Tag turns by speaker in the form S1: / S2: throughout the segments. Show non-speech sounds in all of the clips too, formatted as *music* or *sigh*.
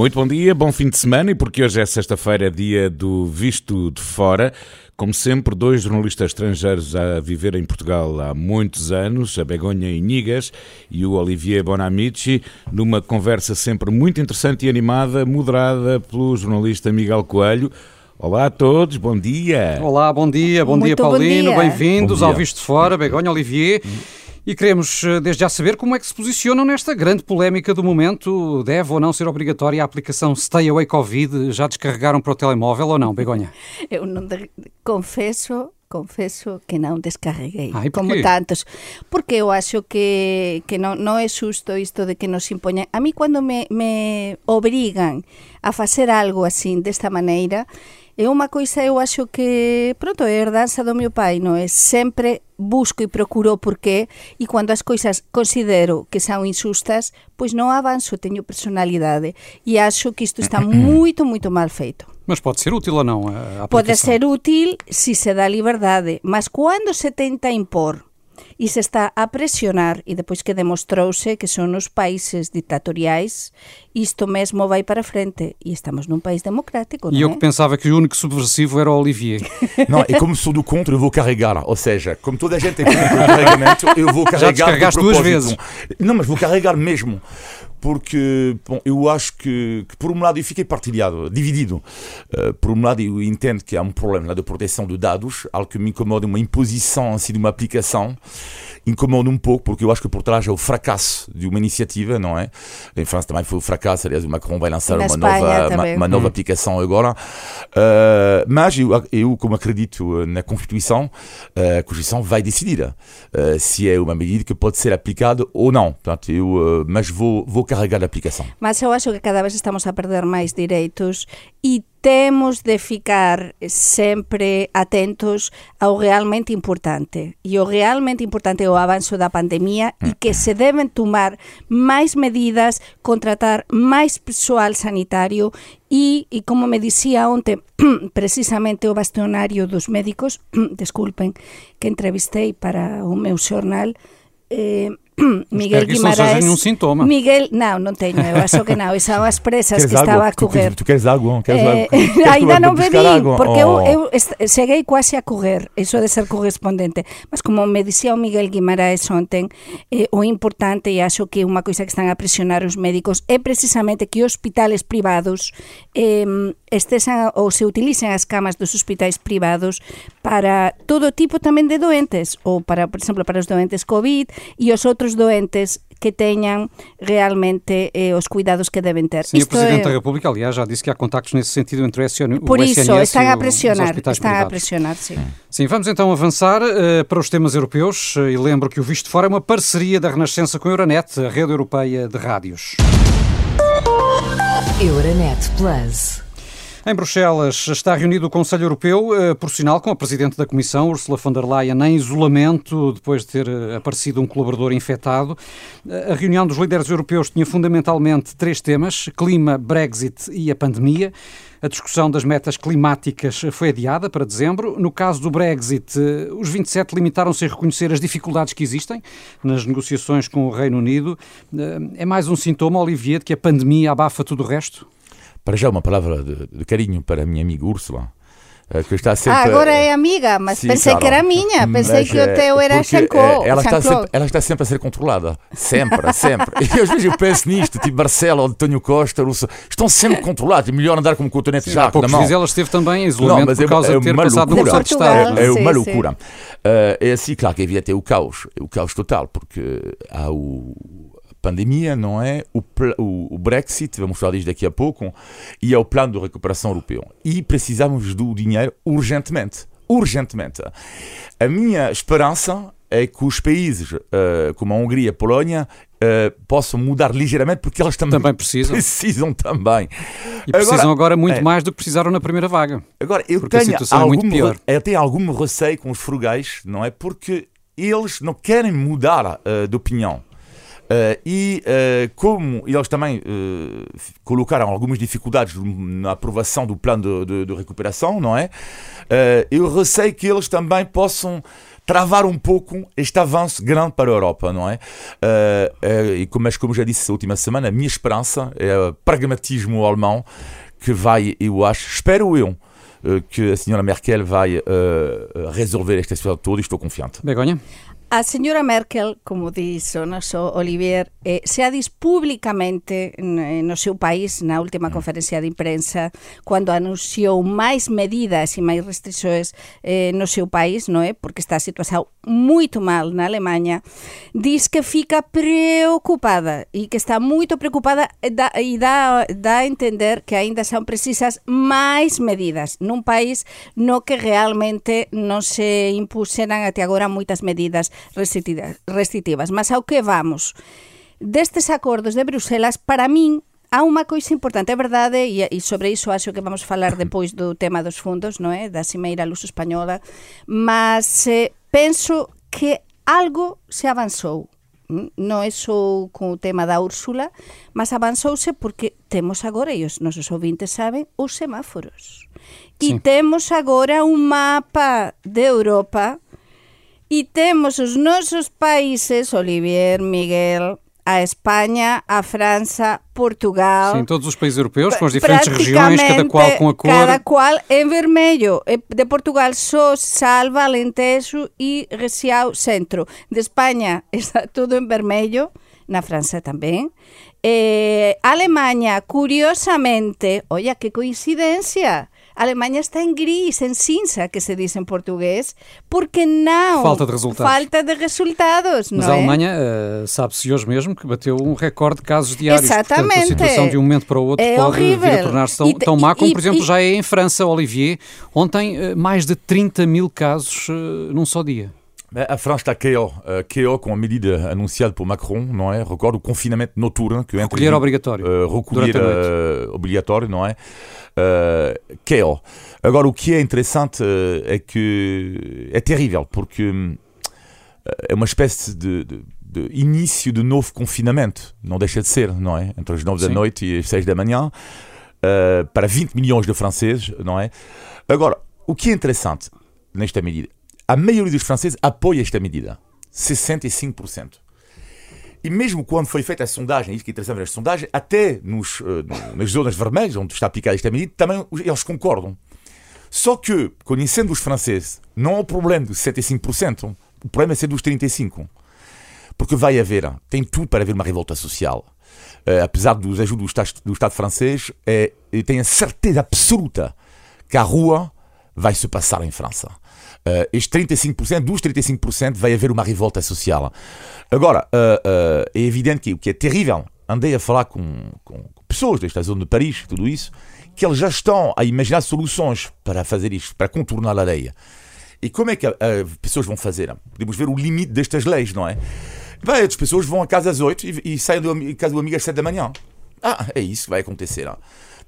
S1: Muito bom dia, bom fim de semana e porque hoje é sexta-feira, dia do Visto de Fora. Como sempre, dois jornalistas estrangeiros a viver em Portugal há muitos anos, a Begonha Inigas e o Olivier Bonamici, numa conversa sempre muito interessante e animada, moderada pelo jornalista Miguel Coelho. Olá a todos, bom dia.
S2: Olá, bom dia, bom
S3: Muito
S2: dia Paulino, bem-vindos ao. Visto de Fora, Begonha, Olivier. E queremos eh, desde já saber como é que se posicionam nesta grande polémica do momento. Deve ou não ser obrigatória a aplicação Stay Away Covid? Já descarregaram para o telemóvel ou não, Begonha?
S3: Eu não de- confesso, confesso que não descarreguei, como tantos. Porque eu acho que, que non, non é xusto isto de que nos impoñan. A mí cando me, me obrigan a facer algo así desta maneira, é unha coisa eu acho que, pronto, é herdanza do meu pai, non é? Sempre busco e procuro o porqué e cando as coisas considero que son injustas, pois non avanzo, teño personalidade e acho que isto está *coughs* moito, moito mal feito.
S2: Mas pode ser útil ou não a aplicação?
S3: Pode ser útil si se dá liberdade, mas cando se tenta impor e se está a presionar, e depois que demostrouse que son os países dictatoriais, isto mesmo vai para frente. E estamos num país democrático,
S2: E eu
S3: é?
S2: que pensava que o único subversivo era o Olivier.
S4: Não, e como sou do contra, eu vou carregar. Ou seja, como toda a gente é contra o carregamento, eu vou *laughs* carregar. de
S2: descarregaste duas vezes.
S4: Não, mas vou carregar mesmo. Porque, bom, eu acho que, que por um lado eu fiquei partilhado, dividido. Uh, por um lado eu entendo que há um problema lá de proteção de dados, algo que me incomoda, uma imposição assim de uma aplicação, incomoda um pouco, porque eu acho que por trás é o fracasso de uma iniciativa, não é? Em França também foi o fracasso, aliás, o Macron vai lançar uma nova, uma, uma nova aplicação agora. Uh, mas eu, eu, como acredito na Constituição, uh, a Constituição vai decidir uh, se é uma medida que pode ser aplicada ou não. Portanto, eu, uh, mas vou, vou carregar a aplicação.
S3: Mas eu acho que cada vez estamos a perder máis direitos e temos de ficar sempre atentos ao realmente importante. E o realmente importante é o avanço da pandemia e que se deben tomar máis medidas, contratar máis persoal sanitario e, e como me dicía onte *clears throat* precisamente o bastionario dos médicos, *clears throat* disculpen, que entrevistei para o meu xornal, eh, Miguel
S2: que isso não seja nenhum sintoma.
S3: Miguel, não, non teño, eu acho que non, são as presas que estaba a?
S4: Tu,
S3: correr.
S4: tu queres água? Queres
S3: Eh,
S4: água? *laughs*
S3: Ainda
S4: eu vá
S3: bebi,
S4: água?
S3: porque
S4: Oh.
S3: eu, eu est- cheguei quase a correr, eso de ser correspondente. Mas como me dicía o Miguel Guimaraes onten, eh, o importante, e acho que unha coisa que están a presionar os médicos, é precisamente que hospitales privados eh, estesan ou se utilicen as camas dos hospitais privados para todo tipo tamén de doentes, ou para, por exemplo, para os doentes COVID e os outros doentes que teñan realmente eh, os cuidados que deben ter.
S2: Sim, o Presidente
S3: é-
S2: da República, aliás, já disse que há contactos nesse sentido entre o SN,
S3: por
S2: o
S3: isso,
S2: SNS
S3: estão a pressionar, estão a pressionar, sim.
S2: Sim, vamos então avançar eh, para os temas europeus eh, e lembro que o Visto Fora é uma parceria da Renascença com a Euronet, a rede europeia de rádios.
S5: Euronet Plus.
S2: Em Bruxelas está reunido o Conselho Europeu, eh, por sinal, com a Presidente da Comissão, Ursula von der Leyen, em isolamento, depois de ter eh, aparecido um colaborador infectado. Eh, A reunião dos líderes europeus tinha fundamentalmente três temas: clima, Brexit e a pandemia. A discussão das metas climáticas foi adiada para dezembro. No caso do Brexit, os 27 limitaram-se a reconhecer as dificuldades que existem nas negociações com o Reino Unido. É mais um sintoma, Olivier, de que a pandemia abafa tudo o resto?
S4: Para já uma palavra de, de carinho para a minha amiga Úrsula, eh, que está sempre...
S3: Ah, agora é amiga, mas
S4: Sim,
S3: pensei
S4: claro.
S3: que era minha, pensei
S4: Mas,
S3: que o
S4: eh,
S3: teu era Xancó.
S4: eh, ela, está sempre, ela está sempre a ser controlada. Sempre, *laughs* sempre. E às vezes eu penso nisto, tipo Marcelo, António Costa, Russo, estão sempre controlados. É melhor andar com um cotonete já na mão.
S2: dias ela esteve também em isolamento
S4: mas
S2: por
S4: é-
S2: causa
S4: é
S2: de ter
S4: uma
S2: passado no de. Estado.
S4: É, é uma
S3: sim.
S4: loucura. Eh, é assim, claro que havia até o caos, o caos total, porque há o pandemia, não é? O, o, o Brexit, vamos falar disso daqui a pouco, e é o plano de recuperação europeu. E precisamos do dinheiro urgentemente. Urgentemente. A minha esperança é que os países eh, como a Hungria e a Polónia eh, possam mudar ligeiramente, porque elas também,
S2: Também precisam. *laughs*
S4: precisam também.
S2: E precisam agora, muito
S4: é.
S2: mais do que precisaram na primeira vaga.
S4: Agora, eu tenho,
S2: situação é
S4: algum,
S2: muito pior.
S4: re- eu tenho algum receio com os frugais, não é? Porque eles não querem mudar eh, de opinião. Uh, e uh, como eles também uh, colocaram algumas dificuldades na aprovação do plano de, de, de recuperação, não é? eu receio que eles também possam travar um pouco este avanço grande para a Europa, não é? e como, mas como já disse a última semana, a minha esperança é o pragmatismo alemão que vai, eu acho, espero eu, que a senhora Merkel vai resolver esta situação toda e estou confiante.
S2: Begonha?
S3: A señora Merkel, como diz o noso Olivier, eh, se ha dis públicamente no seu país na última mm. conferencia de imprensa cando anunciou máis medidas e máis restrições eh, no seu país, non é? Porque está a situación moito mal na Alemanha, diz que fica preocupada e que está moito preocupada e dá, e dá, dá a entender que aínda son precisas máis medidas nun país no que realmente non se impuseran até agora moitas medidas restritivas. Mas ao que vamos? Destes acordos de Bruselas, para min, há unha coisa importante, é verdade, e, e sobre iso acho que vamos falar depois do tema dos fundos, non é? Da Cimeira Luz Española, mas eh, penso que algo se avanzou. Mm, non é só con o tema da Úrsula, mas avanzouse porque temos agora, e os nosos ouvintes saben, os semáforos. E sí. temos agora un mapa de Europa E temos os nosos países, Olivier, Miguel, a Espanha, a França, Portugal.
S2: Sim, todos os países europeus, com as diferentes regiões, cada qual com a cor.
S3: Cada qual em vermelho. De Portugal só Salva, Alentejo e Recial Centro. De Espanha *laughs* está tudo em vermelho, na França também. Eh, Alemanha, curiosamente, olha que coincidência Alemanha está em gris, em cinza, que se diz em português, porque não.
S2: Falta de resultados.
S3: Falta de resultados,
S2: Mas
S3: a
S2: é? Alemanha uh, sabe-se hoje mesmo que bateu um recorde de casos diários. Exatamente. Portanto, a situação de um momento para o outro é pode horrível. vir a tornar-se tão, tão má como, e, por exemplo, e, já é em França, Olivier. Ontem, uh, mais de 30 mil casos uh, num só dia.
S4: A França está KO, KO com a medida anunciada por Macron, não é? Recordo o confinamento noturno. Que
S2: recolher obrigatório.
S4: Uh, recolher uh, obrigatório, não é? Uh, KO. Agora, o que é interessante uh, é que é terrível, porque uh, é uma espécie de, de, de, início de novo confinamento. Não deixa de ser, não é? Entre as 9 da noite e as 6 da manhã, para 20 milhões de franceses, não é? Agora, o que é interessante nesta medida a maioria dos franceses apoia esta medida. 65%. E mesmo quando foi feita a sondagem, isso que é ver a sondagem, até nos, uh, nas zonas vermelhas, onde está aplicada esta medida, também eles concordam. Só que, conhecendo os franceses, não há o problema dos 65%, o problema é ser dos 35%. Porque vai haver, tem tudo para haver uma revolta social. Uh, apesar dos ajudos do Estado, do Estado francês, é, tenho a certeza absoluta que a rua vai se passar em França. Uh, este 35%, dos 35%, vai haver uma revolta social. Agora, uh, uh, é evidente que o que é terrível, andei a falar com, com, com pessoas desta zona de Paris, tudo isso, que eles já estão a imaginar soluções para fazer isto, para contornar a lei. E como é que as pessoas vão fazer? Podemos ver o limite destas leis, não é? Bem, as pessoas vão a casa às 8 e, e saem de casa do amigo às 7 da manhã. Ah, é isso que vai acontecer. Não?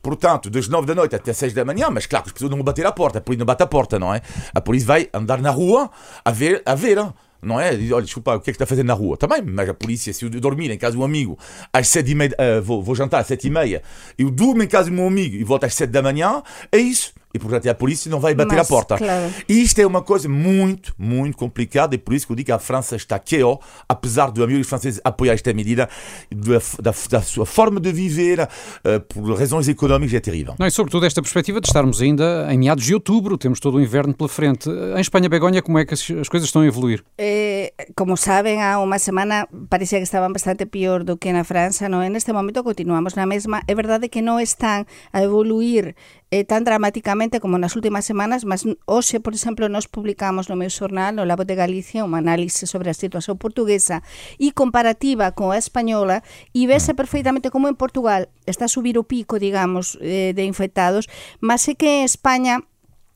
S4: Portanto, das 9 da noite até 6 da manhã, mas claro que as pessoas não vão bater a porta, a polícia não bate a porta, não é? A polícia vai andar na rua a ver, a ver não é? Diz, olha, desculpa, o que é que está a fazer na rua? Também, mas a polícia, se eu dormir em casa de um amigo às sete e meia, uh, vou, vou jantar às sete e meia, eu durmo em casa do meu amigo e volto às sete da manhã, é isso e portanto a polícia não vai bater Mas, a porta.
S3: Claro.
S4: E isto é uma coisa muito, muito complicada e por isso que eu digo que a França está KO, apesar do amigo francês apoiar esta medida, da, da, da, sua forma de viver, uh, por razões económicas, é terrível.
S2: Não, e sobretudo esta perspectiva de estarmos ainda em meados de outubro, temos todo o inverno pela frente. Em Espanha, Begonha, como é que as, as coisas estão a evoluir?
S3: Eh, como sabem, há uma semana parecia que estavam bastante pior do que na França, não? Neste momento continuamos na mesma. É verdade que não estão a evoluir eh, tan dramáticamente como nas últimas semanas, mas hoxe, por exemplo, nos publicamos no meu xornal, no Labo de Galicia, unha análise sobre a situación portuguesa e comparativa con a española e vese mm. perfeitamente como en Portugal está a subir o pico, digamos, eh, de infectados, mas é que en España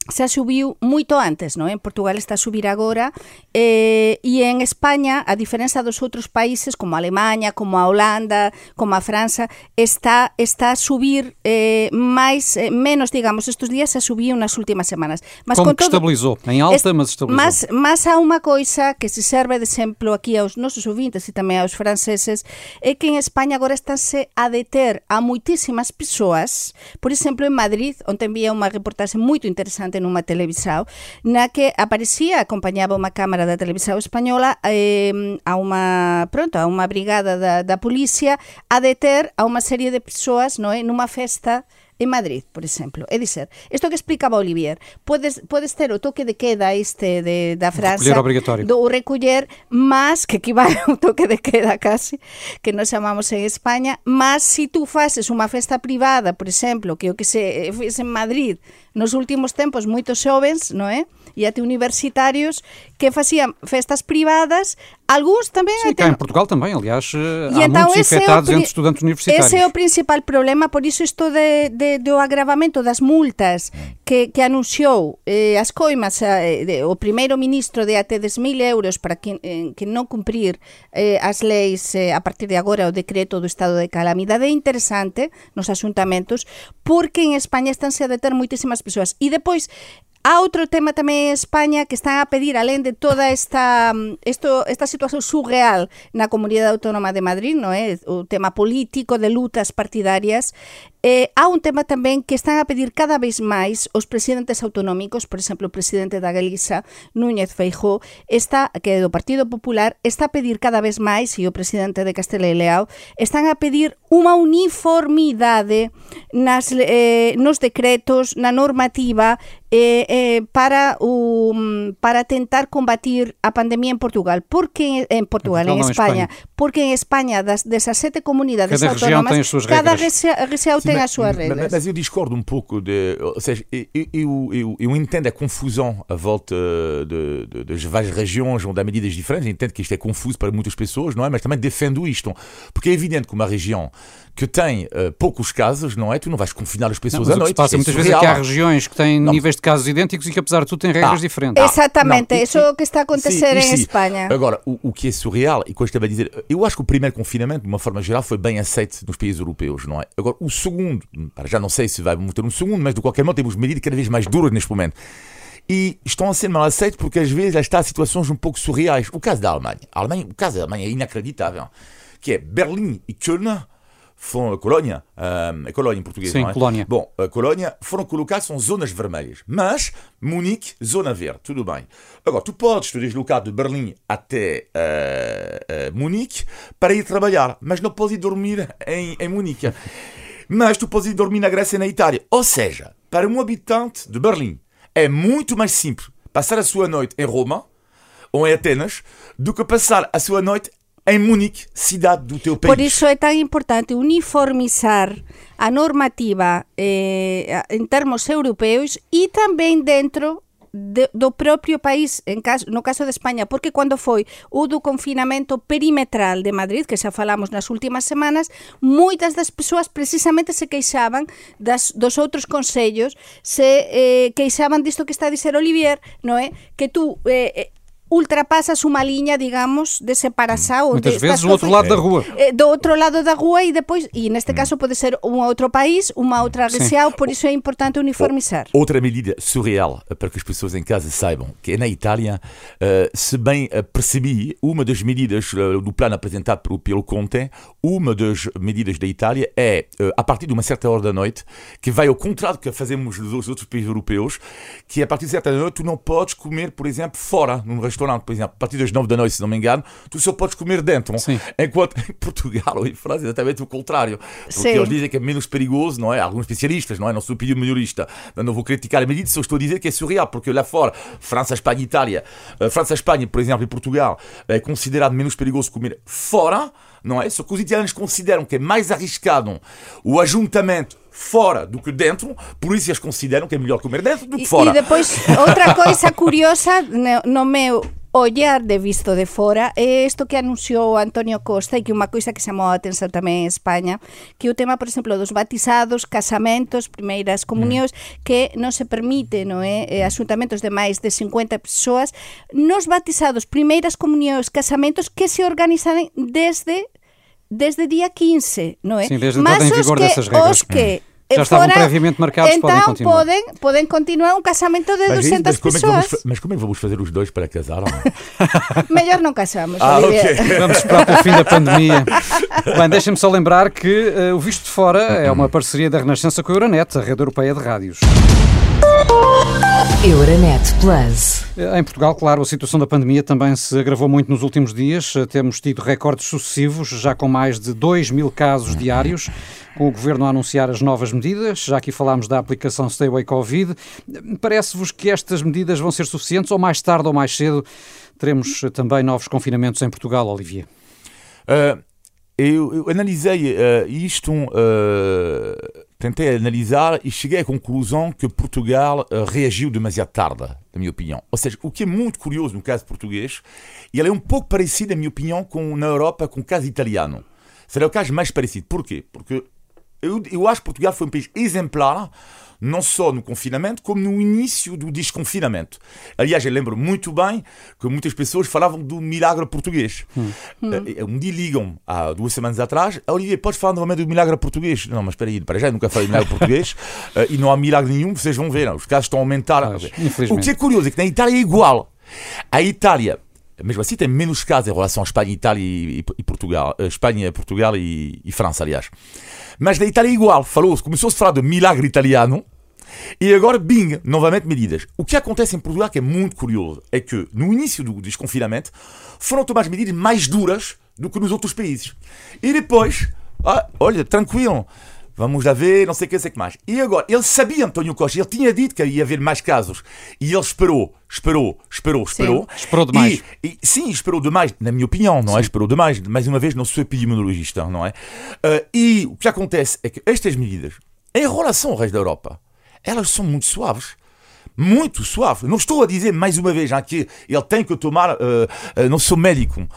S3: xa subiu moito antes, non? En Portugal está a subir agora eh, e en España, a diferenza dos outros países como a Alemanha, como a Holanda, como a França, está está a subir eh, máis eh, menos, digamos, estes días a subiu nas últimas semanas.
S2: Mas como con todo, estabilizou, en alta, mas estabilizou.
S3: Mas, mas há unha coisa que se serve de exemplo aquí aos nosos ouvintes e tamén aos franceses, é que en España agora estáse a deter a moitísimas persoas, por exemplo, en Madrid, onde envía unha reportaxe moito interesante en nunha televisao na que aparecía, acompañaba unha cámara da televisao española eh, a unha, pronto, a unha brigada da, da policía a deter a unha serie de persoas no, nunha festa en Madrid, por exemplo. É dizer, isto que explicaba Olivier, podes, podes ter o toque de queda este de, da França,
S2: reculler obrigatorio.
S3: do máis que equivale ao toque de queda casi, que nos chamamos en España, máis si tú faces unha festa privada, por exemplo, que o que se fez en Madrid nos últimos tempos moitos xovens, non é? E até universitarios que facían festas privadas, algúns tamén...
S2: Sim, cá en Portugal também, aliás, e há então, muitos infectados é entre estudantes universitários.
S3: Ese é o principal problema, por iso isto de, de, do agravamento das multas que, que anunciou eh, as coimas eh, de, o primeiro ministro de até 10.000 euros para que, eh, que non cumprir eh, as leis eh, a partir de agora o decreto do estado de calamidade é interesante nos asuntamentos porque en España estánse a deter moitísimas persoas. E depois, Há outro tema tamén en España que están a pedir, alén de toda esta, mm, esto, esta situación surreal na Comunidade Autónoma de Madrid, no é? o tema político de lutas partidarias, eh, há un tema tamén que están a pedir cada vez máis os presidentes autonómicos, por exemplo, o presidente da Galiza, Núñez Feijó, está, que é do Partido Popular, está a pedir cada vez máis, e o presidente de Castela e Leao, están a pedir unha uniformidade nas, eh, nos decretos, na normativa eh, eh, para, o, para tentar combatir a pandemia en Portugal. Porque en Portugal, en, Portugal, en España, España, porque en España das 17 comunidades
S2: cada
S3: autónomas,
S2: cada
S3: região tem tem as suas
S4: regras. Mas, mas, eu discordo um pouco de. Ou seja, eu, eu, eu, eu entendo a confusão à volta de, de, das várias regiões onde há medidas diferentes. Eu entendo que isto é confuso para muitas pessoas, não é? Mas também defendo isto. Porque é evidente que uma região que tem uh, poucos casos, não é? Tu não vais confinar as pessoas
S2: não,
S4: à noite.
S2: passa é muitas vezes é que há regiões que têm não. níveis de casos idênticos e que, apesar de tudo, têm regras ah, diferentes.
S3: Exatamente, não, isso é o que está a acontecer sim, em sim. Espanha.
S4: Agora, o, o, que é surreal, e coisa estava a dizer, eu acho que o primeiro confinamento, de uma forma geral, foi bem aceito nos países europeus, não é? Agora, o segundo, já não sei se vai ter um segundo, mas de qualquer modo temos medidas cada vez mais duras neste momento e estão a ser mal aceitos porque às vezes está situações um pouco surreais. O caso da Alemanha, a Alemanha o caso da Alemanha é inacreditável, que é Berlim e Köln foram a Colónia, a Colónia em português,
S2: Sim,
S4: não é?
S2: Colónia.
S4: Bom, a Colónia foram colocados, são zonas vermelhas, mas Munique, zona verde, tudo bem. Agora, tu podes te deslocar de Berlim até uh, uh, Munique para ir trabalhar, mas não podes ir dormir em, em Munique. *laughs* mas tu podes ir dormir na Grécia e na Itália. Ou seja, para um habitante de Berlim, é muito mais simples passar a sua noite em Roma ou em Atenas do que passar a sua noite em Munique, cidade do teu país.
S3: Por isso é tão importante uniformizar a normativa eh, em termos europeus e também dentro de, do propio país, caso, no caso de España, porque cando foi o do confinamento perimetral de Madrid, que xa falamos nas últimas semanas, moitas das persoas precisamente se queixaban das, dos outros consellos, se eh, queixaban disto que está a dizer Olivier, no é? Que tú eh, ultrapasas unha liña, digamos, de separação.
S2: Muitas vezes do outro lado da rua.
S3: Eh, do outro lado da rua e depois, e neste mm. caso pode ser um outro país, uma outra região, por isso é importante uniformizar.
S4: Outra medida surreal, eh, para que as pessoas em casa saibam, que é na Itália, uh, se bem percebi, uma das medidas uh, do plano apresentado pelo, pelo Conte, uma das medidas da Itália é, uh, a partir de uma certa hora da noite, que vai ao contrário do que fazemos nos outros países europeus, que a partir de certa hora da noite tu não podes comer, por exemplo, fora, num restaurante restaurante, por exemplo, a partir das 9 da noite, se não me engano, tu só podes comer dentro.
S2: Sim.
S4: Enquanto em Portugal ou em França é exatamente o contrário. Porque Sim. eles dizem que é menos perigoso, não é? Alguns especialistas, não é? Não sou opinião melhorista. Não vou criticar a medida, só estou a dizer que é surreal, porque lá fora, França, Espanha, Itália, eh, França, Espanha, por exemplo, e Portugal, é considerado menos perigoso comer fora, não é? Só que os italianos consideram que é mais arriscado o ajuntamento fora do que dentro, por isso eles consideram que é melhor comer dentro do que fora.
S3: E depois, outra coisa curiosa, no meu ollar de visto de fora é isto que anunciou Antonio Costa e que unha coisa que chamou a atención tamén en España, que o tema, por exemplo, dos batizados, casamentos, primeiras comunións, mm. que non se permite, non é, asuntamentos de máis de 50 persoas, nos batizados, primeiras comunións, casamentos que se organizan desde desde día 15, non é?
S2: Sim, desde Mas os que,
S3: os que mm
S2: já estavam previamente marcados,
S3: então
S2: podem continuar.
S3: Podem, podem continuar um casamento de mas 200 mas pessoas.
S4: Como é vamos, mas como é que vamos fazer os dois para casar? *laughs*
S3: Melhor não casamos.
S4: Ah, okay. *laughs*
S2: Vamos esperar pelo fim da pandemia. Bem, deixem-me só lembrar que uh, o Visto de Fora é uma parceria da Renascença com a Euronet, a rede europeia de rádios.
S5: Euronet Plus.
S2: Em Portugal, claro, a situação da pandemia também se agravou muito nos últimos dias. Temos tido recordes sucessivos, já com mais de 2 mil casos diários, com o Governo a anunciar as novas medidas. Já aqui falámos da aplicação Stay Away Covid. Parece-vos que estas medidas vão ser suficientes ou mais tarde ou mais cedo teremos também novos confinamentos em Portugal, Olivier?
S4: Uh, eu, eu, analisei uh, isto, uh, tentei analisar e cheguei à conclusão que Portugal reagiu demasiado tarde, na minha opinião. Ou seja, o que é muito curioso no caso português, ele é um pouco parecido, na minha opinião, com na Europa com o caso italiano. Será o caso mais parecido. Porquê? Porque eu, eu acho que Portugal foi um país exemplar não só no confinamento, como no início do desconfinamento. Aliás, eu lembro muito bem que muitas pessoas falavam do milagre português. Hum. Uh, um dia ligam, há duas semanas atrás, Olivier, podes falar novamente do milagre português? Não, mas espera aí, para já nunca falei do milagre português uh, *laughs* e não há milagre nenhum, vocês vão ver, não, os casos estão a aumentar. o que é curioso é que na Itália é igual. A Itália mesmo assim tem menos casos em relação à Espanha, Itália e, e Portugal, Espanha, Portugal e, e França, aliás. Mas na Itália igual. Falou, começou-se a falar de milagre italiano. E agora, bing, novamente medidas. O que acontece em Portugal, que é muito curioso, é que no início do desconfinamento foram tomadas medidas mais duras do que nos outros países. E depois, ah, olha, tranquilo, vamos lá ver, não sei o que, sei que mais. E agora, ele sabia, António Costa, ele tinha dito que ia haver mais casos. E ele esperou, esperou, esperou, esperou.
S2: Sim. Esperou demais.
S4: E, e, sim, esperou demais, na minha opinião, não é? sim. é? Esperou demais. Mais uma vez, não sou epidemiologista, não é? Uh, e o que acontece é que estas medidas, em relação ao resto da Europa, elas são muito suaves muito suave. Não estou a dizer mais uma vez que ele tem que tomar. Uh, uh, não sou médico, hein?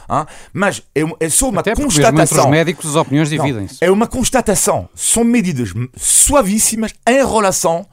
S4: mas é, é só uma
S2: Até
S4: constatação.
S2: Entre os médicos as opiniões dividem-se.
S4: É uma constatação. São medidas suavíssimas em relação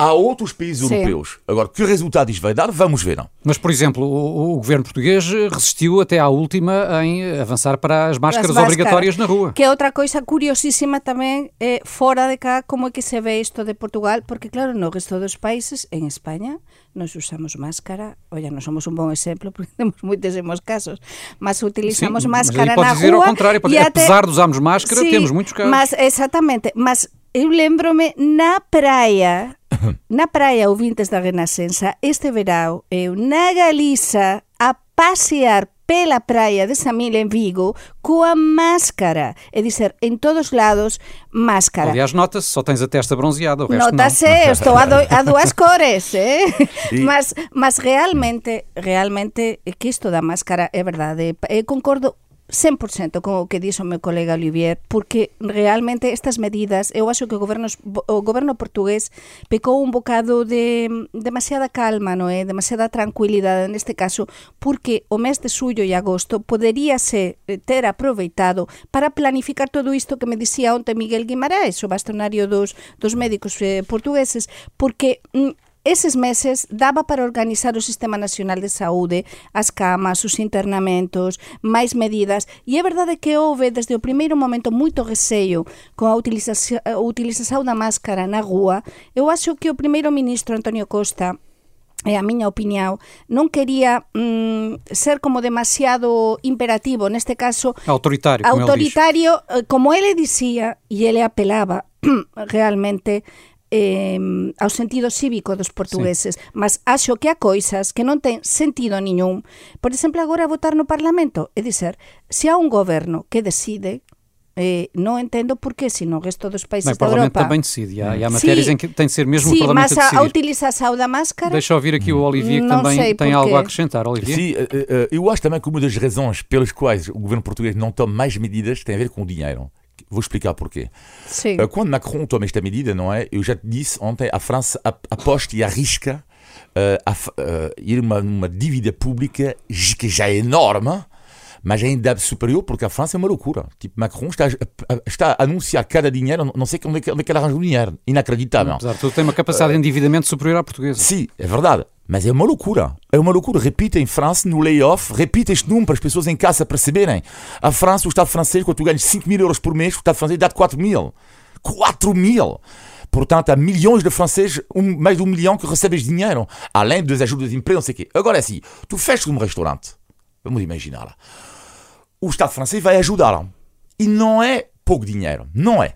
S4: Há outros países Sim. europeus. Agora, que resultado isto vai dar, vamos ver. Não.
S2: Mas, por exemplo, o, o, governo português resistiu até à última em avançar para as máscaras as obrigatórias na rua.
S3: Que é outra coisa curiosíssima também, é, fora de cá, como é que se vê isto de Portugal, porque, claro, no resto dos países, en España, nós usamos máscara, olha, non somos un bom exemplo *laughs* porque temos moitísimos casos, mas utilizamos
S2: Sim,
S3: máscara
S2: mas
S3: na
S2: dizer
S3: rua.
S2: ao contrário, pode, até... apesar de usarmos máscara,
S3: sí,
S2: temos muitos casos.
S3: Mas, exatamente, mas eu lembro-me na praia Na praia ouvintes da Renascença, este verão, eu na Galiza a pasear pela praia de Samil en Vigo coa máscara. É dizer, em todos lados, máscara.
S2: Aliás, nota-se, só tens a testa bronzeada, o resto
S3: Nota-se, eu estou a, do, a duas cores, eh? *laughs* mas, mas realmente, realmente, que isto da máscara é verdade. Eu concordo 100% con o que dixo meu colega Olivier, porque realmente estas medidas, eu acho que o goberno, o goberno portugués pecou un bocado de demasiada calma, non é? Demasiada tranquilidade neste caso, porque o mes de suyo e agosto poderíase eh, ter aproveitado para planificar todo isto que me dicía onte Miguel Guimarães, o bastonario dos, dos médicos eh, portugueses, porque mm, Eses meses daba para organizar o Sistema Nacional de Saúde, as camas, os internamentos, máis medidas, e é verdade que houve desde o primeiro momento moito receio con a utilización, a utilización da máscara na rúa. Eu acho que o primeiro ministro Antonio Costa é a miña opinión, non quería mm, ser como demasiado imperativo, neste caso
S2: autoritario,
S3: como autoritario, ele como ele dicía e ele apelaba *clears throat* realmente eh, ao sentido cívico dos portugueses, sí. mas acho que há coisas que non ten sentido niñún. Por exemplo, agora votar no Parlamento, é dizer, se há un goberno que decide Eh, non entendo por que, se no resto dos países
S2: Bem, da
S3: Europa... O
S2: Parlamento também decide, há, há matérias sí, em que tem de ser mesmo
S3: sí,
S2: o Parlamento
S3: a
S2: decidir.
S3: mas a utilização da máscara...
S2: Deixa ouvir aqui o Olivier que
S3: não
S2: também tem algo a acrescentar. Olivier?
S4: Sim, uh, uh, eu acho também que uma das razões pelas quais o governo português não toma mais medidas tem a ver com o dinheiro. Vou explicar porquê.
S3: Sim.
S4: Quando Macron toma esta medida, não é? Eu já te disse ontem, a França aposta e arrisca uh, a, uh, ir uma, uma dívida pública que já é enorme, mas ainda superior porque a França é uma loucura. Tipo, Macron está, está a anunciar cada dinheiro, não sei onde é que, onde é que ele arranja o dinheiro. Inacreditável.
S2: Apesar de tudo, tem uma capacidade de endividamento superior à portuguesa.
S4: Sim, é verdade. Mas é uma loucura. É uma loucura. Repita em França, no layoff, repita este número para as pessoas em casa perceberem. A França, o Estado francês, quando tu ganhas 5 mil euros por mês, o Estado francês dá-te 4 mil. 4 mil! Portanto, há milhões de franceses, um, mais de um milhão que recebem dinheiro, além das ajudas de emprego, não sei o quê. Agora é assim, tu fechas um restaurante, vamos imaginar lá, o Estado francês vai ajudar. E não é pouco dinheiro, não é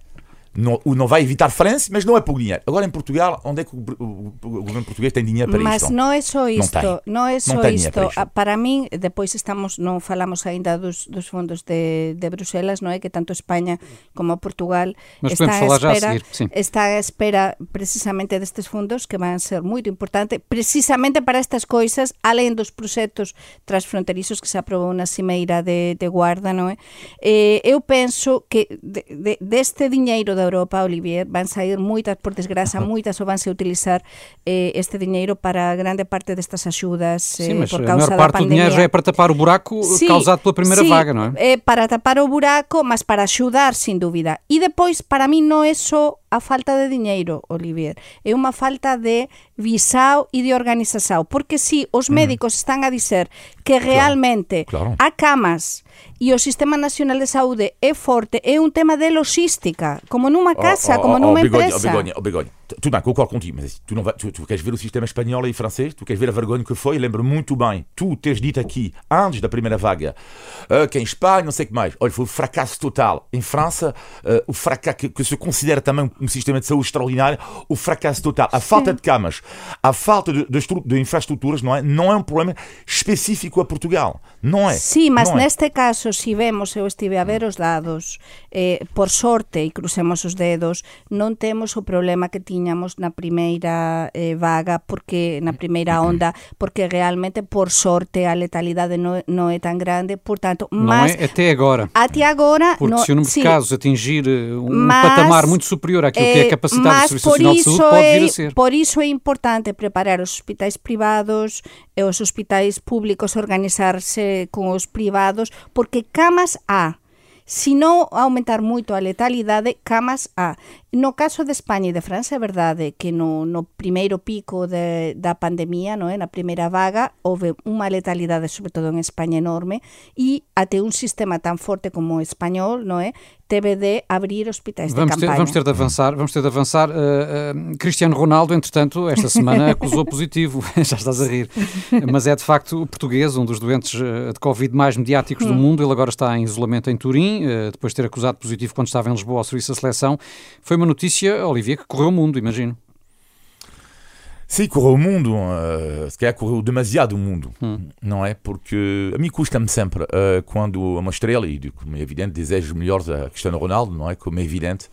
S4: não, não vai evitar França, mas não é pouco dinheiro. Agora em Portugal, onde é que o, o, o governo português tem dinheiro para
S3: mas
S4: isto?
S3: Mas não é só isto,
S4: não,
S3: não é só isto. Para, para, mim, depois estamos, não falamos ainda dos, dos fundos de, de Bruselas, não é que tanto Espanha como Portugal
S2: mas
S3: está
S2: à espera,
S3: a seguir, está à espera precisamente destes fundos que vão ser muito importantes, precisamente para estas coisas, além dos projetos transfronterizos que se aprobou na cimeira de, de guarda, não é? Eh, eu penso que de, de, deste dinheiro da Europa, Olivier, van sair moitas, por desgraza, moitas ou vanse utilizar eh, este dinheiro para grande parte destas axudas
S2: eh,
S3: Sim, mas
S2: por
S3: causa
S2: a maior parte do dinheiro já é para tapar o buraco
S3: sí,
S2: causado pela primeira
S3: sí,
S2: vaga, não é?
S3: é? para tapar o buraco, mas para axudar, sin dúvida. E depois, para mí, non é só a falta de dinheiro, Olivier, é unha falta de visao e de organização, porque si os médicos están a dizer que realmente
S4: claro, claro.
S3: a camas e o Sistema Nacional de Saúde é forte, é un tema de logística, como nunha oh, casa,
S4: o, o,
S3: como nunha
S4: oh,
S3: empresa.
S4: O Begoña, o Begoña. Tudo bem, concordo contigo, mas tu, não vai, tu, tu, queres ver o sistema espanhol e francês? Tu queres ver a vergonha que foi? Lembro muito bem, tu teres dito aqui, antes da primeira vaga, uh, que em Espanha, não sei o que mais, olha, foi um fracasso total. Em França, uh, o fracasso que, que, se considera também um sistema de saúde extraordinário, o fracasso total. A falta Sim. de camas, a falta de, de, de, infraestruturas, não é? Não é um problema específico a Portugal. Não é.
S3: Sim, mas
S4: não
S3: neste é. caso, se vemos, eu estive a ver os dados, eh, por sorte, e crucemos os dedos, non temos o problema que tiñamos na primeira eh, vaga, porque na primeira *clears throat* onda, porque realmente, por sorte, a letalidade non, non é tan grande, portanto, mas...
S2: É até agora.
S3: Até agora...
S2: Porque
S3: no,
S2: se o número de casos atingir um
S3: mas,
S2: patamar muito superior àquilo que é a capacidade do Serviço Nacional de Saúde, pode
S3: é,
S2: vir a ser.
S3: Por isso é importante preparar os hospitais privados e os hospitais públicos organizarse con os privados, porque camas há. sino aumentar moito a letalidade camas a. No caso de España e de França é verdade que no, no primeiro pico de, da pandemia, no é? na primeira vaga, houve unha letalidade, sobre todo en España, enorme, e até un sistema tan forte como o español, no é? De abrir hospitais
S2: vamos
S3: de campanha.
S2: Ter, vamos ter de avançar, vamos ter de avançar. Uh, uh, Cristiano Ronaldo, entretanto, esta semana *laughs* acusou positivo, *laughs* já estás a rir, mas é de facto o português, um dos doentes de Covid mais mediáticos do
S3: Hum.
S2: mundo. Ele agora está em isolamento em Turim, uh, depois de ter acusado positivo quando estava em Lisboa ao serviço da seleção. Foi uma notícia, Olivia, que correu o mundo, imagino.
S4: Sim, correu o mundo, uh, se calhar correu demasiado o mundo,
S2: Hum.
S4: não é? Porque a mim custa-me sempre, uh, quando uma estrela, e como é evidente, desejo melhores a Cristiano Ronaldo, não é? Como é evidente.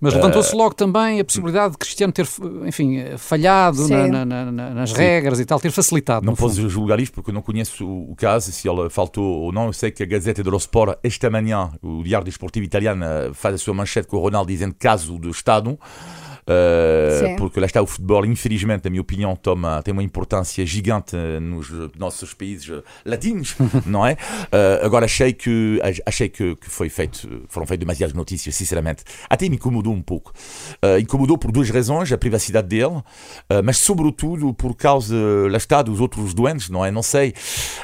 S2: Mas levantou-se logo também a possibilidade de Cristiano ter, enfim, falhado na, na, na, nas
S4: Sim.
S2: regras e tal, ter facilitado.
S4: Não
S2: fundo.
S4: posso julgar isto porque eu não conheço o, o caso, se ele faltou ou não. Eu sei que a Gazeta dello Sport, esta manhã, o Diário Desportivo Italiano, faz a sua manchete com o Ronaldo dizendo caso do Estado. Uh, porque lá está o futebol, infelizmente, na minha opinião, toma, tem uma importância gigante nos nossos países latinos, não é? Uh, agora achei que achei que, que foi feito, foram feitas demasiadas notícias, sinceramente. Até me incomodou um pouco. Uh, incomodou por duas razões: a privacidade dele, mas sobretudo por causa, lá está, dos outros doentes, não é? Não sei.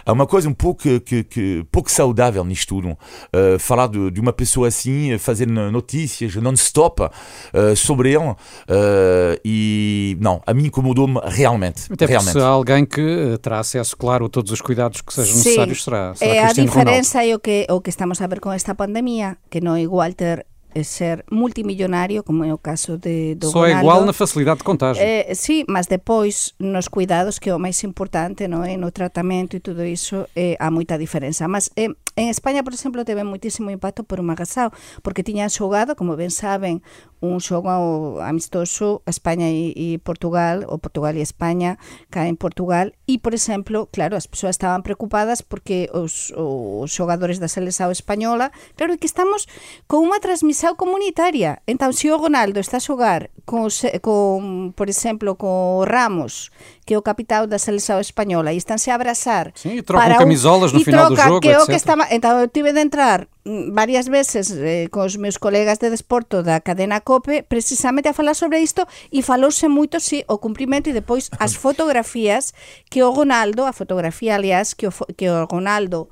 S4: Há uma coisa um pouco, que, que, pouco saudável nisto tudo. Uh, falar de, de uma pessoa assim, fazer notícias non-stop uh, sobre ele. Uh, e não, a mim incomodou-me realmente.
S2: Até porque
S4: realmente.
S2: se alguém que eh, terá acesso, claro, a todos os cuidados que sejam
S3: Sí.
S2: necessários, será, será
S3: É a
S2: Ronaldo.
S3: diferenza é o que, o que estamos a ver con esta pandemia, que non é igual ter é ser multimillonario, como é o caso de, do
S2: Só é igual na facilidade de contágio.
S3: Eh, sí, mas depois nos cuidados que é o máis importante, non é? No tratamento e tudo iso eh, há moita diferenza. Mas eh, en España, por exemplo, teve moitísimo impacto por un agasao, porque tiñan xogado, como ben saben, un xogo amistoso a España e, e Portugal, o Portugal e España, cá en Portugal, e, por exemplo, claro, as persoas estaban preocupadas porque os, os xogadores da selección española, claro, que estamos con unha transmisión comunitaria. Entón, se o Ronaldo está a xogar con, con por exemplo, con Ramos, que é o capitão da selección española, e estánse a abrazar...
S2: Sim, e trocam camisolas no final
S3: troca,
S2: do jogo,
S3: que
S2: etc.
S3: Que estaba, então, eu tive de entrar Mm, varias veces eh, cos meus colegas de desporto da cadena COPE precisamente a falar sobre isto e falouse moito si sí, o cumprimento e depois as *laughs* fotografías que o Ronaldo, a fotografía aliás que o, que o Ronaldo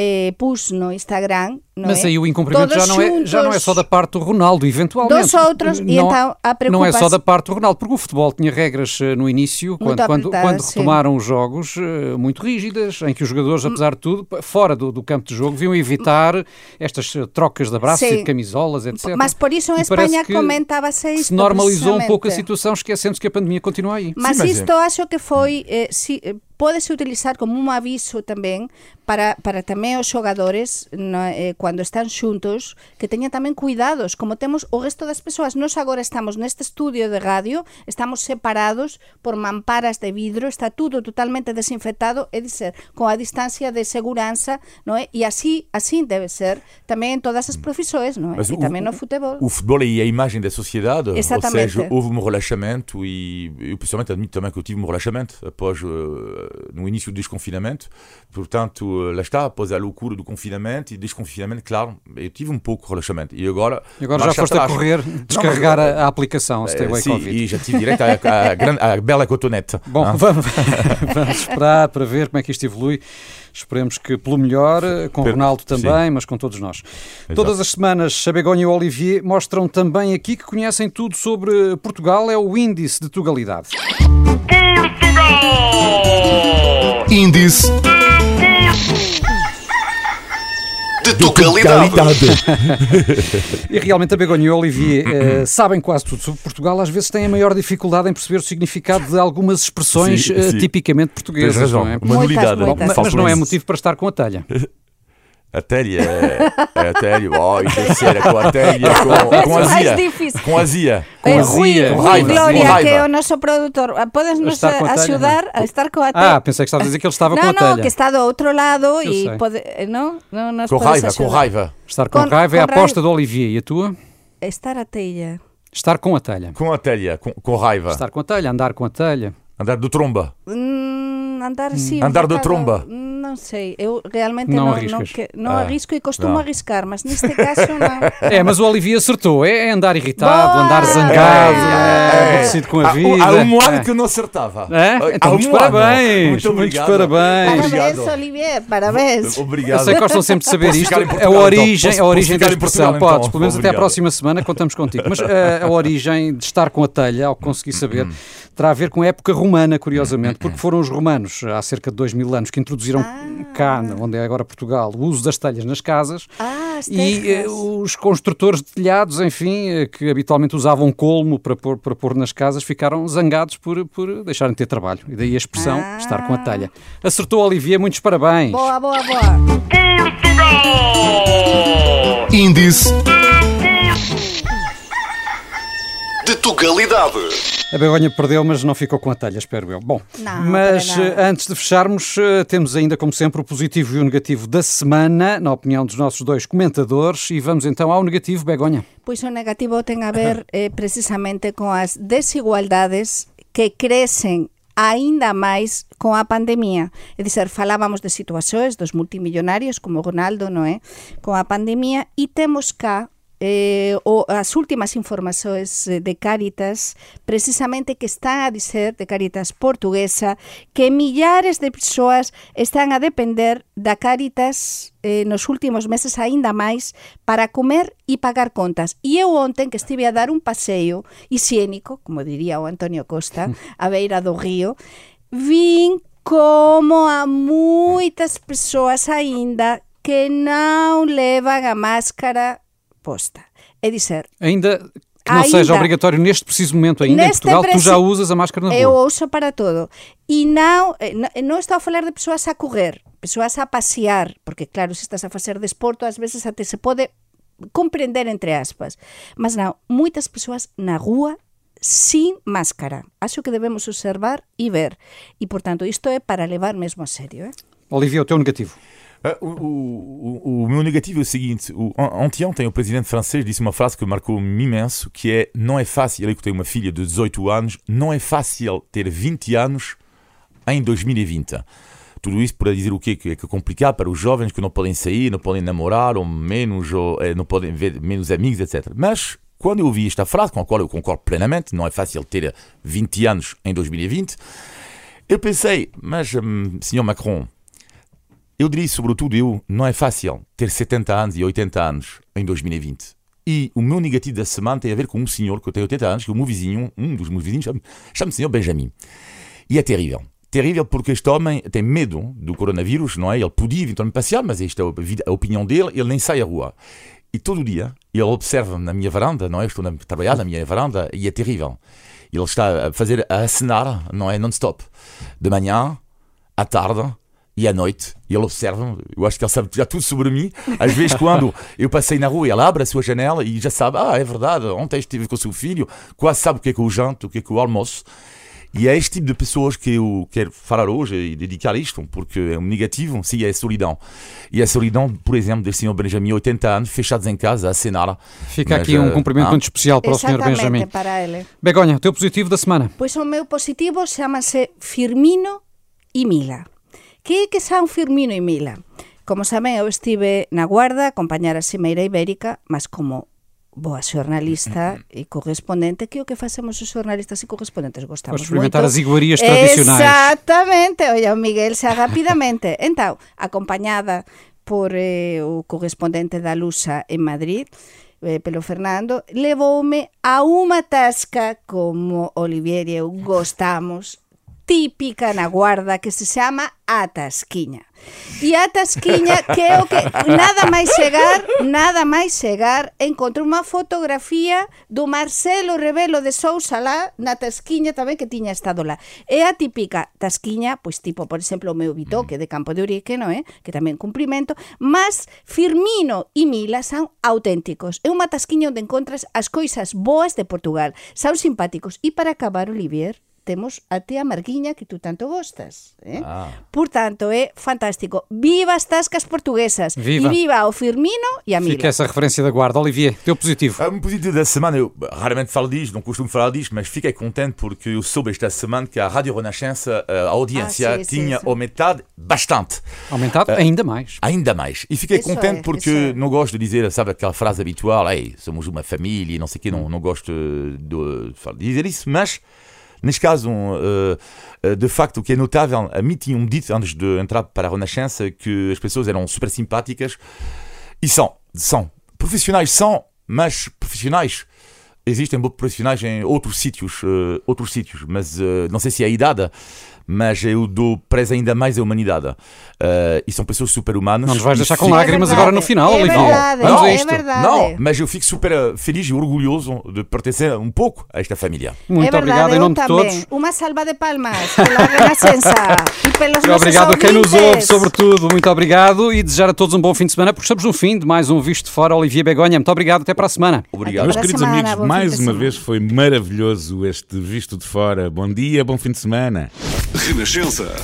S3: eh, pus no Instagram,
S2: Mas
S3: é?
S2: aí o incumprimento já não, é, já não é só da parte do Ronaldo, eventualmente.
S3: Dos outros, e
S2: não,
S3: então há
S2: Não é só
S3: preocupação.
S2: da parte do Ronaldo, porque o futebol tinha regras eh, no início, quando, quando, quando
S3: sim.
S2: retomaram os jogos, eh, muito rígidas, em que os jogadores, apesar de tudo, fora do, do campo de jogo, deviam evitar estas eh, trocas de abraços e
S3: Sim.
S2: de camisolas, etc.
S3: Mas por isso em
S2: E parece
S3: Espanha
S2: que
S3: comentava-se isto.
S2: Se normalizou um pouco a situação, esquecendo-se que a pandemia continua aí.
S3: Mas
S4: Sim, mas
S3: isto acho que foi eh, si, pode-se utilizar como um aviso tamén para, para tamén os xogadores no, eh, cando están xuntos que teñan tamén cuidados como temos o resto das persoas nós agora estamos neste estudio de radio estamos separados por mamparas de vidro está tudo totalmente desinfectado é dizer, con a distancia de seguranza non é? e así, así debe ser tamén en todas as profesións non é?
S4: Mas
S3: e
S4: o-
S3: tamén no futebol
S4: O futebol é a imagem da sociedade, ou seja, houve um relaxamento e eu pessoalmente admito também que eu tive um relaxamento após eh, no início do desconfinamento. Portanto, eh, lá está, após a loucura do confinamento e desconfinamento, claro, eu tive um pouco de relaxamento. E agora,
S2: E agora já foste a
S4: atrás.
S2: correr,
S4: Não,
S2: descarregar
S4: mas,
S2: a, a aplicação Stay
S4: eh,
S2: Away
S4: sim,
S2: Covid.
S4: e já tive direito à, à, grande- à bela cotonete.
S2: Bom,
S4: Ah. *laughs*
S2: vamos, vamos esperar para ver como é que isto evolui. Esperemos que pelo melhor, com
S4: Per-
S2: Ronaldo
S4: sim.
S2: também, mas com todos nós. Todas as semanas, a Begonha e o Olivier mostram também aqui que conhecem tudo sobre Portugal, é o índice de tugalidade.
S6: Índice de Tugalidade. *laughs*
S2: E realmente a Begonha e o Olivier eh, sabem quase tudo sobre Portugal, às vezes têm a maior dificuldade em perceber o significado de algumas expressões
S4: Sim,
S2: eh,
S4: sim.
S2: tipicamente
S4: Tens
S2: portuguesas.
S4: razão,
S2: não é?
S3: Muitas,
S4: manualidade.
S3: muitas.
S2: Mas, mas não é motivo para estar com a telha. *laughs*
S4: A telha, é, é a telha, oh, isso é com a telha, com, com azia.
S3: difícil.
S4: Com azia.
S2: Com azia.
S3: Rui,
S2: Com
S4: raiva, com raiva.
S3: que é o nosso produtor, ah, podes nos
S2: Estar com a
S3: estar com a
S2: Ah,
S3: telha?
S2: pensei que estavas a dizer que ele estava com
S3: não,
S2: a telha.
S3: não, que está do outro lado
S2: Eu
S3: e
S2: sei.
S3: pode, não, não nos
S4: Com raiva, com raiva.
S2: Estar com,
S3: Com-
S2: raiva é a
S3: com
S2: aposta do Olivier. E a tua?
S3: Estar a telha.
S2: Estar com a telha.
S4: Com a telha, com, com raiva.
S2: Estar com a telha, andar com a telha.
S4: Andar de tromba.
S3: Hum, andar assim.
S4: Andar de
S3: bocado-
S4: tromba.
S3: Não sei, eu realmente
S2: Não
S3: não,
S2: arriscas.
S3: não
S4: Ah,
S3: arrisco e costumo
S4: não.
S3: arriscar, mas neste caso não. *laughs*
S2: É, mas o Olivier acertou. É, é andar irritado,
S3: Boa!
S2: andar zangado,
S3: É,
S2: é, aborrecido com a
S4: Há-
S2: vida.
S4: Há um ano
S2: É.
S4: que eu não acertava.
S2: É?
S4: Há
S2: Então, muitos parabéns,
S4: Muito
S2: muitos
S4: obrigado.
S2: parabéns.
S3: Parabéns,
S4: Obrigado.
S3: Olivier, parabéns. *laughs*
S2: Eu
S4: Obrigado.
S2: sei que gostam sempre de saber isto.
S4: em
S2: A
S4: Portugal,
S2: origem,
S4: então?
S2: A origem da expressão.
S4: Portugal,
S2: Podes,
S4: então?
S2: pelo menos até à
S4: Obrigado.
S2: próxima semana contamos contigo. Mas eh, a origem de estar com a telha, ao que consegui saber,
S4: Hum.
S2: Terá a ver com a época romana, curiosamente, porque *laughs* foram os romanos, há cerca de dois mil anos, que introduziram cá, onde é agora Portugal, o uso das telhas nas casas.
S3: Ah,
S2: E
S3: terras.
S2: os construtores de telhados, enfim, eh, que habitualmente usavam colmo para pôr, para pôr nas casas, ficaram zangados por, por deixarem de ter trabalho. E daí a expressão
S3: Ah.
S2: estar com a telha. Acertou, Olivier, muitos parabéns.
S3: Boa, boa, boa.
S6: Índice de Tugalidade.
S2: A Begonha perdeu, mas não ficou com a telha, espero eu. Bom,
S3: Não,
S2: mas eh, antes de fecharmos, eh, temos ainda, como sempre, o positivo e o negativo da semana, na opinião dos nossos dois comentadores, e vamos então ao negativo, Begonha.
S3: Pois o negativo ten a ver eh, precisamente con as desigualdades que crecen aínda máis con a pandemia. É dizer, falábamos de situacións dos multimillonarios como Ronaldo, non é? Con a pandemia e temos cá eh, o as últimas informações eh, de Cáritas, precisamente que están a dizer, de Cáritas portuguesa, que millares de persoas están a depender da Cáritas eh, nos últimos meses aínda máis para comer e pagar contas. E eu onten que estive a dar un paseo higiénico, como diría o Antonio Costa, *laughs* a beira do río, vin como a moitas persoas aínda que non levan a máscara posta. É dizer,
S2: Ainda que não
S3: Ainda.
S2: seja obrigatório neste preciso momento ainda em Portugal, tu já usas a máscara na
S3: eu
S2: rua.
S3: uso para todo. E não, eh, não, não estou a falar de pessoas a correr, pessoas a passear, porque claro, se estás a facer desporto, ás veces até se pode compreender entre aspas. Mas não, muitas pessoas na rua sin máscara. Acho que debemos observar e ver. E, portanto, isto é para levar mesmo a sério. Eh?
S2: Olivia, o teu negativo.
S4: Uh, o, o, o, meu negativo é o seguinte: o, anteontem o presidente francês disse uma frase que marcou-me imenso, que é não é fácil, que tem uma filha de 18 anos, não é fácil ter 20 anos em 2020. Tudo isso para dizer o quê? Que é complicado para os jovens que não podem sair, não podem namorar, ou menos, ou eh, não podem ver menos amigos, etc. Mas quando eu ouvi esta frase, com a qual eu concordo plenamente, não é fácil ter 20 anos em 2020, eu pensei, mas, hum, senhor Macron, eu diria sobretudo eu, não é fácil ter 70 anos e 80 anos em 2020. E o meu negativo da semana tem a ver com um senhor que eu tenho 80 anos, que é o meu vizinho, um dos meus vizinhos, chama-se senhor Benjamin. E é terrível. Terrível porque este homem tem medo do coronavírus, não é? Ele podia eventualmente passear, mas esta é a opinião dele, ele nem sai à rua. E todo dia ele observa na minha varanda, não é? Estou a trabalhar na minha varanda e é terrível. Ele está a fazer, a acenar, não é? Non-stop. De manhã, à tarde, e à noite ele observa, eu acho que ele sabe já tudo sobre mim. Às vezes, quando eu passei na rua, ele abre a sua janela e já sabe: ah, é verdade, ontem estive com o seu filho, quase sabe o que é que eu janto, o que é que eu almoço. E é este tipo de pessoas que eu quero falar hoje e dedicar isto, porque é um negativo, sim, é a solidão. E a solidão, por exemplo, desse senhor Benjamin, 80 anos, fechados em casa, a cenar.
S2: Fica Mas, aqui um eh, cumprimento ah, muito especial para o senhor Benjamin.
S3: para ele.
S2: Begonha, o teu positivo da semana?
S3: Pois o meu positivo chama-se Firmino e Mila. Que é que son Firmino e Mila? Como saben, eu estive na Guarda a acompañar a Cimeira Ibérica, mas como boa xornalista e correspondente, que o que facemos os xornalistas e correspondentes gostamos
S2: Vamos experimentar
S3: moito.
S2: as iguarias tradicionais.
S3: Exactamente, o Miguel xa rapidamente. *laughs* Entón, acompañada por eh, o correspondente da Lusa en Madrid, eh, pelo Fernando, levoume a unha tasca como Olivier e eu gostamos típica na Guarda que se chama A Tasquiña. E a Tasquiña que *laughs* é o que nada máis chegar, nada máis chegar, encontrou unha fotografía do Marcelo Rebelo de Sousa lá na Tasquiña tamén que tiña estado lá. É a típica Tasquiña, pois tipo, por exemplo, o meu bitoque de Campo de Urique, non é? Eh, que tamén cumprimento, mas Firmino e Mila son auténticos. É unha Tasquiña onde encontras as coisas boas de Portugal. Son simpáticos. E para acabar, Olivier, temos até a marguiña que tú tanto gostas. Eh? Ah. Por tanto, é fantástico. Viva as tascas portuguesas. Viva. E viva o Firmino e a Mila.
S2: Fica essa referência da guarda. Olivier, teu positivo.
S4: Um positivo da semana, eu raramente falo disto, não costumo falar disto, mas fiquei contente porque eu soube esta semana que a Rádio Renascença, a audiência, ah, sim, tinha sim, sim. aumentado bastante.
S2: Aumentado uh, ainda mais.
S4: Ainda mais. E fiquei isso contente é, porque é. não gosto de dizer, sabe, aquela frase habitual, Ei, somos uma família, não sei o quê, não, não gosto de, de dizer isso, mas Neste caso, um, uh, de facto, o que é notável, a mim tinham dito, antes de entrar para a Renascença, que as pessoas eram super simpáticas. E são, são. Profissionais são, mas profissionais. Existem profissionais em outros sítios, uh, outros sítios, mas uh, não sei se é a idade mas eu dou preza ainda mais à humanidade. Uh, e são pessoas super humanas.
S2: Não nos vais deixar com lágrimas é agora no final,
S3: é
S2: Olivia.
S3: Verdade, isto. É verdade.
S4: Não, mas eu fico super feliz e orgulhoso de pertencer um pouco a esta família.
S2: Muito
S3: é
S2: obrigado em nome de todos.
S3: Uma salva de palmas pela Renascença *laughs* e pelos
S2: Muito obrigado a quem nos ouve, sobretudo. Muito obrigado e desejar a todos um bom fim de semana, porque estamos no fim de mais um Visto de Fora. Olivia Begonha, muito obrigado. Até para a semana.
S4: Obrigado.
S1: Meus queridos semana, amigos, mais uma vez foi maravilhoso este Visto de Fora. Bom dia, bom fim de semana.
S6: Renascença.